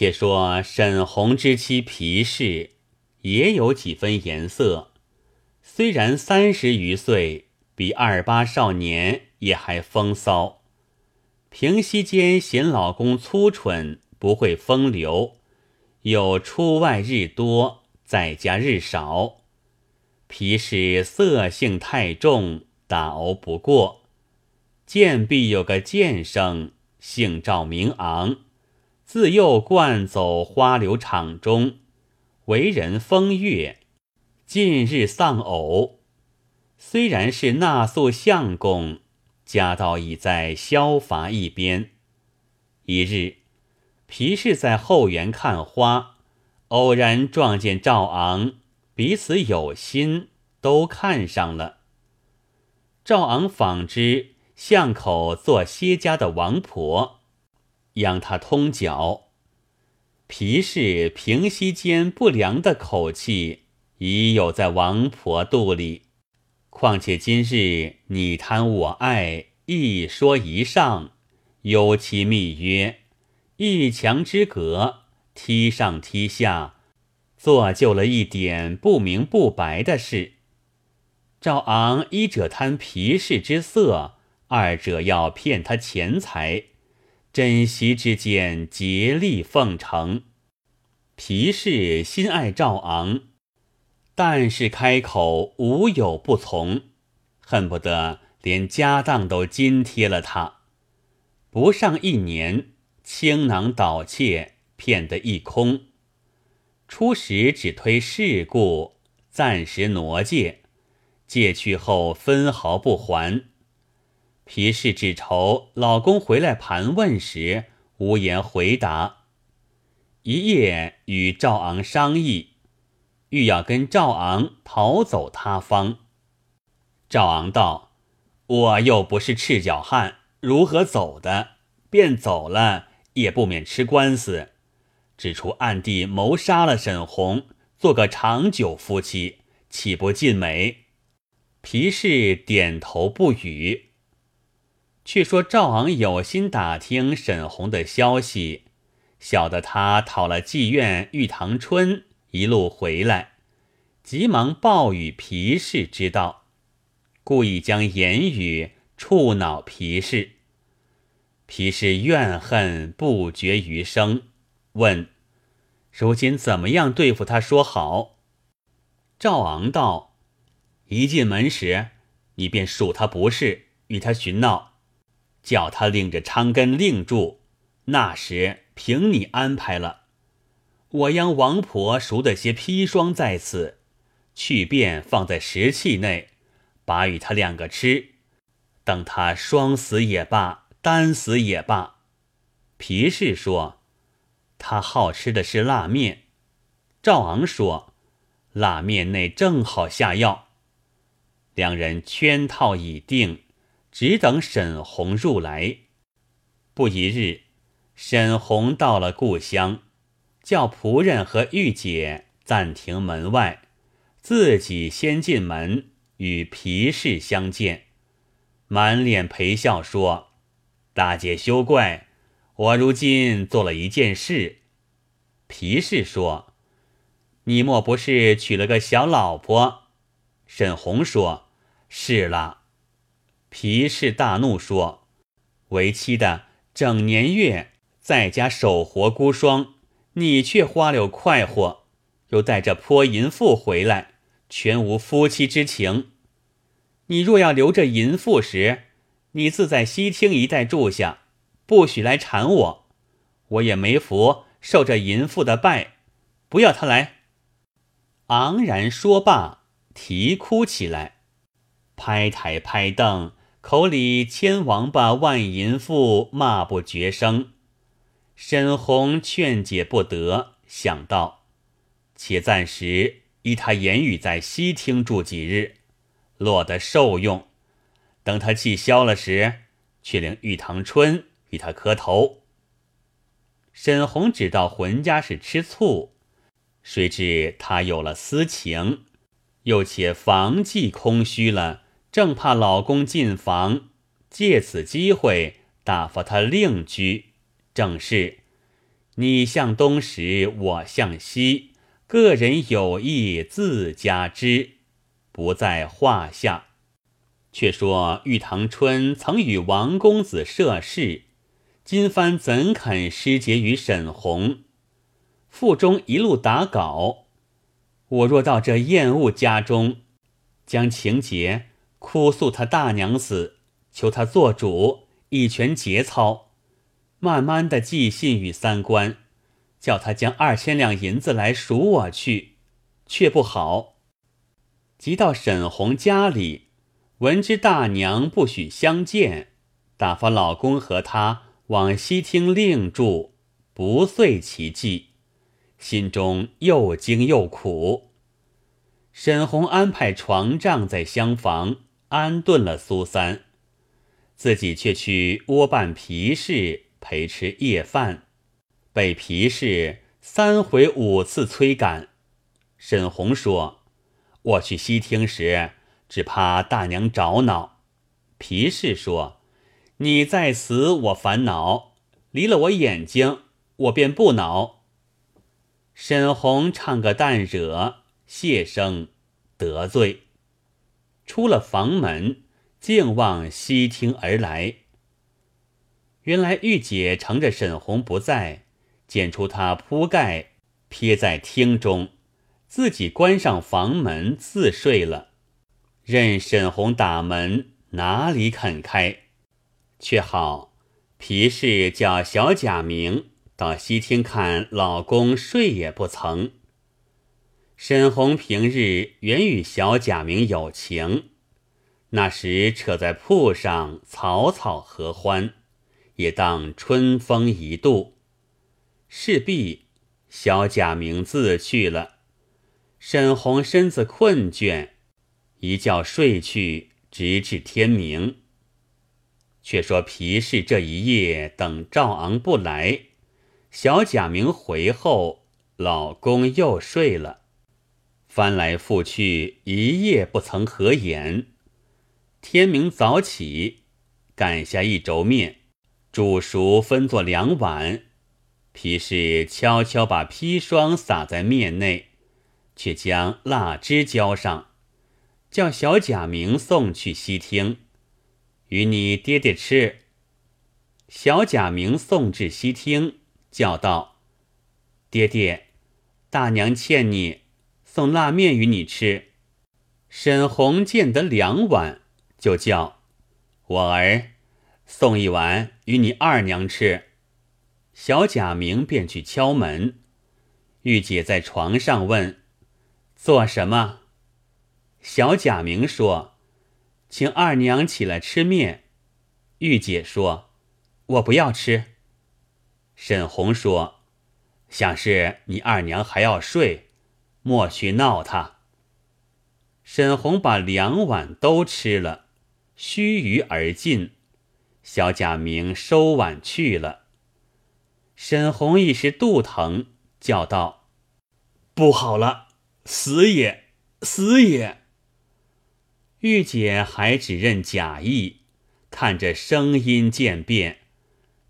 且说沈弘之妻皮氏也有几分颜色，虽然三十余岁，比二八少年也还风骚。平息间嫌老公粗蠢，不会风流，又出外日多，在家日少。皮氏色性太重，打熬不过。见必有个剑生，姓赵名昂。自幼惯走花柳场中，为人风月。近日丧偶，虽然是纳宿相公，家道已在萧乏一边。一日，皮氏在后园看花，偶然撞见赵昂，彼此有心，都看上了。赵昂纺织巷口做歇家的王婆。央他通脚，皮氏平息间不良的口气已有在王婆肚里。况且今日你贪我爱，一说一上，有其密约，一墙之隔，踢上踢下，做就了一点不明不白的事。赵昂一者贪皮氏之色，二者要骗他钱财。珍惜之间，竭力奉承。皮氏心爱赵昂，但是开口无有不从，恨不得连家当都津贴了他。不上一年，倾囊倒窃，骗得一空。初时只推事故，暂时挪借，借去后分毫不还。皮氏只愁老公回来盘问时无言回答，一夜与赵昂商议，欲要跟赵昂逃走他方。赵昂道：“我又不是赤脚汉，如何走的？便走了，也不免吃官司。只除暗地谋杀了沈红，做个长久夫妻，岂不尽美？”皮氏点头不语。却说赵昂有心打听沈红的消息，晓得他讨了妓院玉堂春，一路回来，急忙报与皮氏知道，故意将言语触恼皮氏。皮氏怨恨不绝于声，问：“如今怎么样对付他说好？”赵昂道：“一进门时，你便数他不是，与他寻闹。”叫他领着昌根令住，那时凭你安排了。我央王婆赎的些砒霜在此，去便放在食器内，把与他两个吃。等他双死也罢，单死也罢。皮氏说，他好吃的是辣面。赵昂说，辣面内正好下药。两人圈套已定。只等沈红入来。不一日，沈红到了故乡，叫仆人和玉姐暂停门外，自己先进门与皮氏相见，满脸陪笑说：“大姐休怪，我如今做了一件事。”皮氏说：“你莫不是娶了个小老婆？”沈红说：“是了。”皮氏大怒说：“为妻的整年月在家守活孤孀，你却花柳快活，又带着泼淫妇回来，全无夫妻之情。你若要留着淫妇时，你自在西厅一带住下，不许来缠我。我也没福受这淫妇的拜，不要他来。”昂然说罢，啼哭起来，拍台拍凳。口里千王八万淫妇骂不绝声，沈红劝解不得，想到且暂时依他言语在西厅住几日，落得受用。等他气消了时，却令玉堂春与他磕头。沈红只道浑家是吃醋，谁知他有了私情，又且房既空虚了。正怕老公进房，借此机会打发他另居。正是你向东时，我向西，个人有意自家知，不在话下。却说玉堂春曾与王公子涉事，今番怎肯失节于沈红？腹中一路打稿。我若到这厌恶家中，将情节哭诉他大娘死，求他做主，一拳节操，慢慢的寄信与三官，叫他将二千两银子来赎我去，却不好。即到沈红家里。闻知大娘不许相见，打发老公和她往西厅另住，不遂其计，心中又惊又苦。沈红安排床帐在厢房安顿了苏三，自己却去窝办皮氏陪吃夜饭，被皮氏三回五次催赶。沈红说：“我去西厅时。”只怕大娘着恼。皮氏说：“你在此，我烦恼；离了我眼睛，我便不恼。”沈红唱个淡惹，谢声得罪，出了房门，竟往西厅而来。原来玉姐乘着沈红不在，捡出他铺盖撇在厅中，自己关上房门自睡了。任沈红打门，哪里肯开？却好，皮氏叫小贾明到西厅看老公睡也不曾。沈红平日原与小贾明有情，那时扯在铺上草草合欢，也当春风一度。事毕，小贾明自去了，沈红身子困倦。一觉睡去，直至天明。却说皮氏这一夜等赵昂不来，小贾明回后，老公又睡了，翻来覆去一夜不曾合眼。天明早起，擀下一轴面，煮熟分作两碗。皮氏悄悄把砒霜撒在面内，却将蜡汁浇上。叫小贾明送去西厅，与你爹爹吃。小贾明送至西厅，叫道：“爹爹，大娘欠你，送拉面与你吃。”沈红见得两碗，就叫我儿送一碗与你二娘吃。小贾明便去敲门，玉姐在床上问：“做什么？”小贾明说：“请二娘起来吃面。”玉姐说：“我不要吃。”沈红说：“想是你二娘还要睡，莫去闹他。”沈红把两碗都吃了，须臾而尽。小贾明收碗去了。沈红一时肚疼，叫道：“不好了，死也，死也！”玉姐还只认假意，看着声音渐变，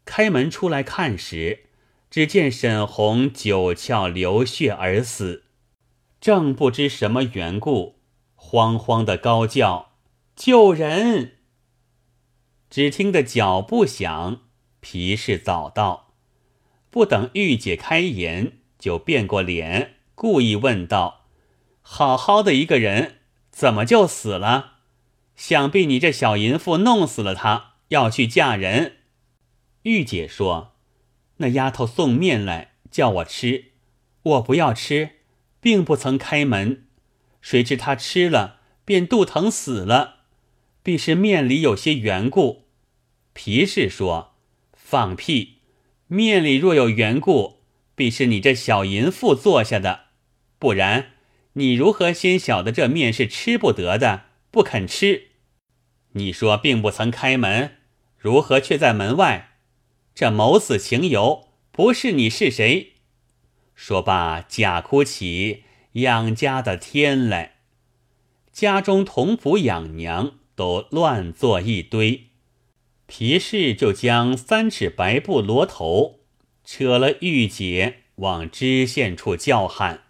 开门出来看时，只见沈红九窍流血而死，正不知什么缘故，慌慌的高叫救人。只听得脚步响，皮氏早到，不等玉姐开言，就变过脸，故意问道：“好好的一个人。”怎么就死了？想必你这小淫妇弄死了他，要去嫁人。玉姐说：“那丫头送面来叫我吃，我不要吃，并不曾开门。谁知他吃了，便肚疼死了，必是面里有些缘故。”皮氏说：“放屁！面里若有缘故，必是你这小淫妇做下的，不然。”你如何先晓得这面是吃不得的，不肯吃？你说并不曾开门，如何却在门外？这谋死情由，不是你是谁？说罢，假哭起养家的天来。家中童仆养娘都乱作一堆，皮氏就将三尺白布罗头，扯了玉姐往知县处叫喊。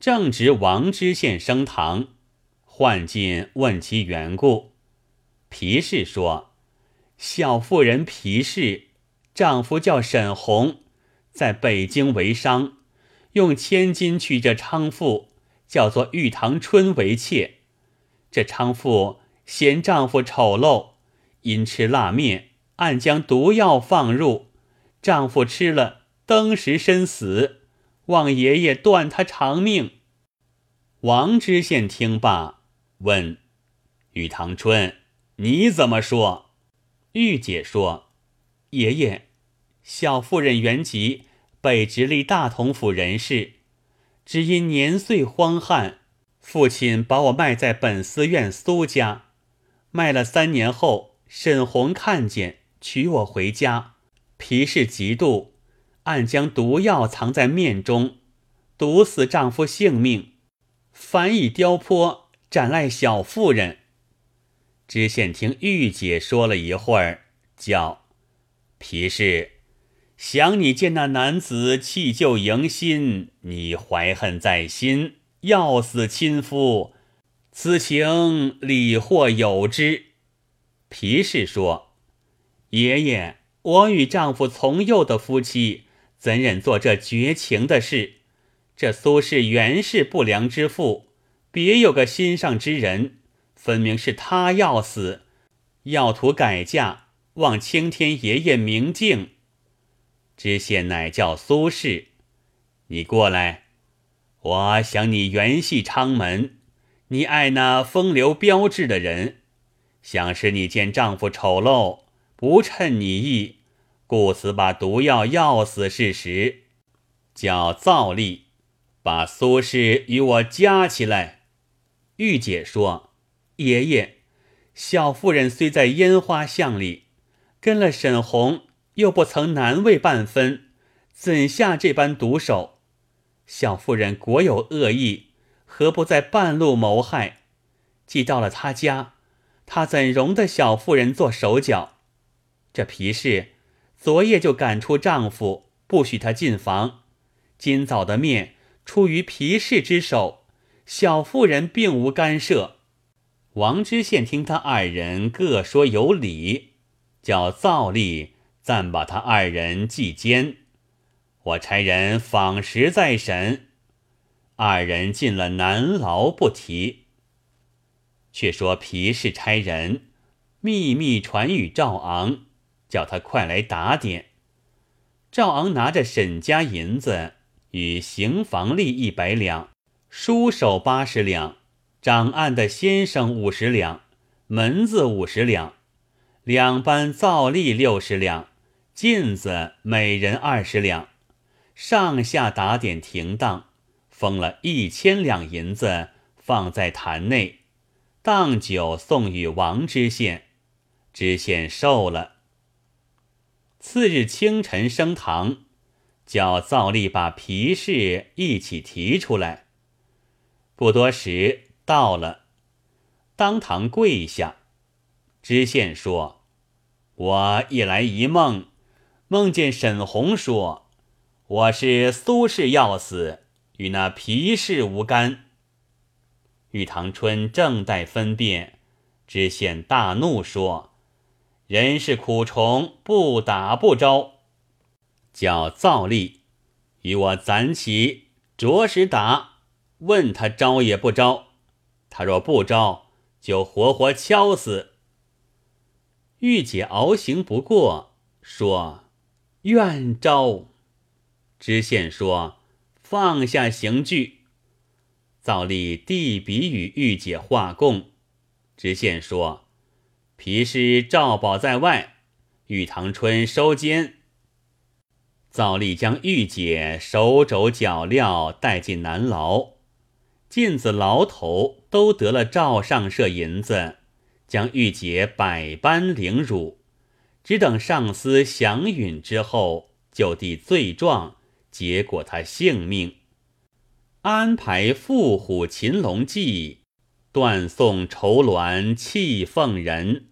正值王知县升堂，唤进问其缘故。皮氏说：“小妇人皮氏，丈夫叫沈红，在北京为商，用千金娶这娼妇，叫做玉堂春为妾。这娼妇嫌丈夫丑陋，因吃辣面，暗将毒药放入，丈夫吃了，登时身死，望爷爷断他长命。”王知县听罢，问玉堂春：“你怎么说？”玉姐说：“爷爷，小妇人原籍北直隶大同府人士，只因年岁荒旱，父亲把我卖在本司院苏家。卖了三年后，沈红看见，娶我回家。皮氏嫉妒，暗将毒药藏在面中，毒死丈夫性命。”反以刁颇斩赖小妇人。知县听玉姐说了一会儿，叫皮氏想你见那男子弃旧迎新，你怀恨在心，要死亲夫，此情理或有之。皮氏说：“爷爷，我与丈夫从幼的夫妻，怎忍做这绝情的事？”这苏氏原是不良之妇，别有个心上之人，分明是他要死，要图改嫁，望青天爷爷明镜。知县乃叫苏轼，你过来。我想你原系昌门，你爱那风流标致的人，想是你见丈夫丑陋，不称你意，故此把毒药药死事实，叫造例。把苏轼与我加起来。玉姐说：“爷爷，小妇人虽在烟花巷里跟了沈红，又不曾难为半分，怎下这般毒手？小妇人果有恶意，何不在半路谋害？既到了他家，他怎容得小妇人做手脚？这皮氏昨夜就赶出丈夫，不许他进房。今早的面。”出于皮氏之手，小妇人并无干涉。王知县听他二人各说有理，叫造例暂把他二人记监。我差人访时再审。二人进了南牢不提。却说皮氏差人秘密传与赵昂，叫他快来打点。赵昂拿着沈家银子。与刑房吏一百两，书手八十两，掌案的先生五十两，门子五十两，两班造吏六十两，镜子每人二十两，上下打点停当，封了一千两银子放在坛内，当酒送与王知县，知县受了。次日清晨升堂。叫造吏把皮氏一起提出来。不多时到了，当堂跪下。知县说：“我一来一梦，梦见沈红说，我是苏氏要死，与那皮氏无干。”玉堂春正待分辨，知县大怒说：“人是苦虫，不打不招。”叫造例，与我攒起，着实打。问他招也不招，他若不招，就活活敲死。玉姐熬行不过，说愿招。知县说放下刑具。造例递笔与御姐画供。知县说皮氏赵宝在外，玉堂春收监。造例将御姐手肘脚镣带进南牢，进子牢头都得了赵上社银子，将御姐百般凌辱，只等上司降允之后，就地罪状，结果他性命。安排缚虎擒龙记，断送绸鸾弃凤人。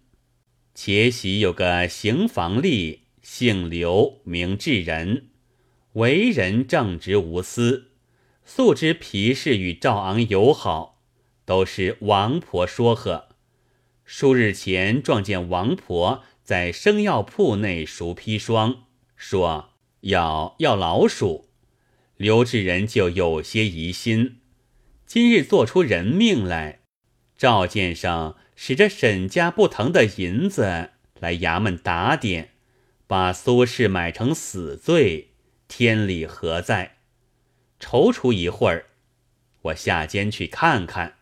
且喜有个刑房吏。姓刘，名智仁，为人正直无私，素知皮氏与赵昂友好，都是王婆说和。数日前撞见王婆在生药铺内熟砒霜，说要要老鼠，刘志仁就有些疑心。今日做出人命来，赵建生使着沈家不疼的银子来衙门打点，把苏轼买成死罪，天理何在？踌躇一会儿，我下监去看看。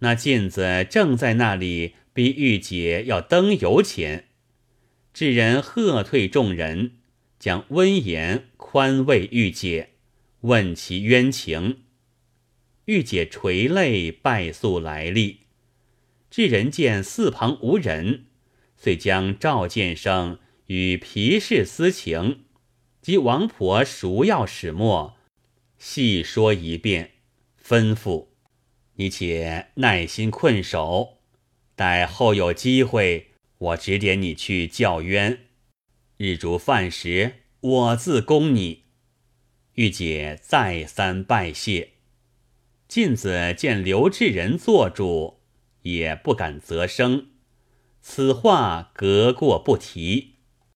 那镜子正在那里，逼玉姐要登油钱。智人喝退众人，将温言宽慰玉姐，问其冤情。玉姐垂泪拜诉来历。智人见四旁无人，遂将赵建生与皮氏私情及王婆赎药始末细说一遍，吩咐。你且耐心困守，待后有机会，我指点你去教冤。日烛饭时，我自供你。玉姐再三拜谢。晋子见刘志仁做主，也不敢责声，此话隔过不提。